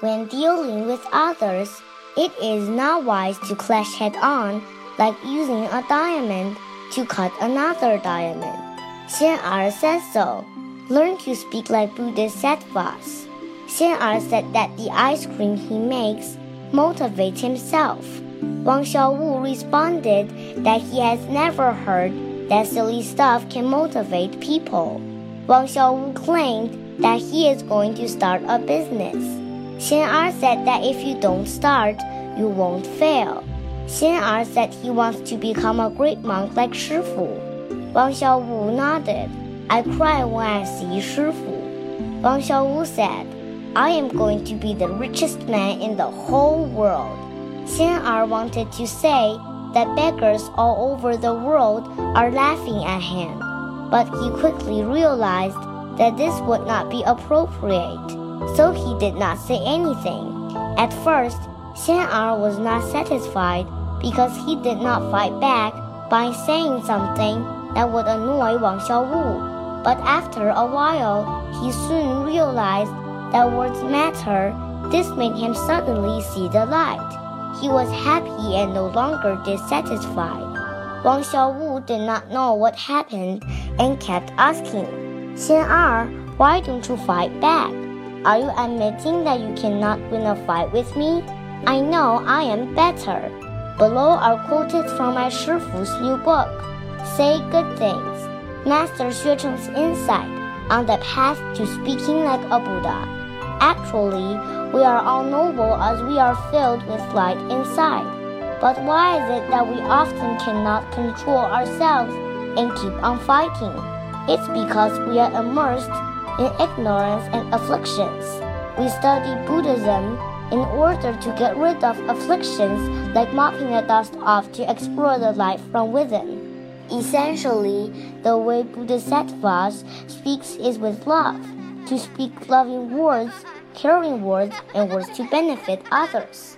When dealing with others, it is not wise to clash head on like using a diamond to cut another diamond. Xian Er says so. Learn to speak like Bodhisattvas. Xian Er said that the ice cream he makes motivates himself. Wang Xiaowu responded that he has never heard that silly stuff can motivate people. Wang Xiaowu claimed that he is going to start a business. Xian Er said that if you don't start, you won't fail. Xian Er said he wants to become a great monk like Shifu. Wang Xiaowu nodded. I cry when I see Shifu. Wang Xiaowu said, I am going to be the richest man in the whole world. Xian Er wanted to say that beggars all over the world are laughing at him, but he quickly realized that this would not be appropriate, so he did not say anything. At first, Xian Er was not satisfied because he did not fight back by saying something that would annoy Wang Xiaowu. But after a while, he soon realized that words matter. This made him suddenly see the light. He was happy and no longer dissatisfied. Wang Xiaowu did not know what happened and kept asking, Xian Er, why don't you fight back? Are you admitting that you cannot win a fight with me? I know I am better. Below are quoted from my Shifu's new book, Say Good Things, Master Xue Cheng's insight on the path to speaking like a Buddha. Actually, we are all noble as we are filled with light inside. But why is it that we often cannot control ourselves and keep on fighting? It's because we are immersed in ignorance and afflictions. We study Buddhism in order to get rid of afflictions like mopping the dust off to explore the light from within. Essentially, the way Bodhisattvas speaks is with love, to speak loving words, caring words, and words to benefit others.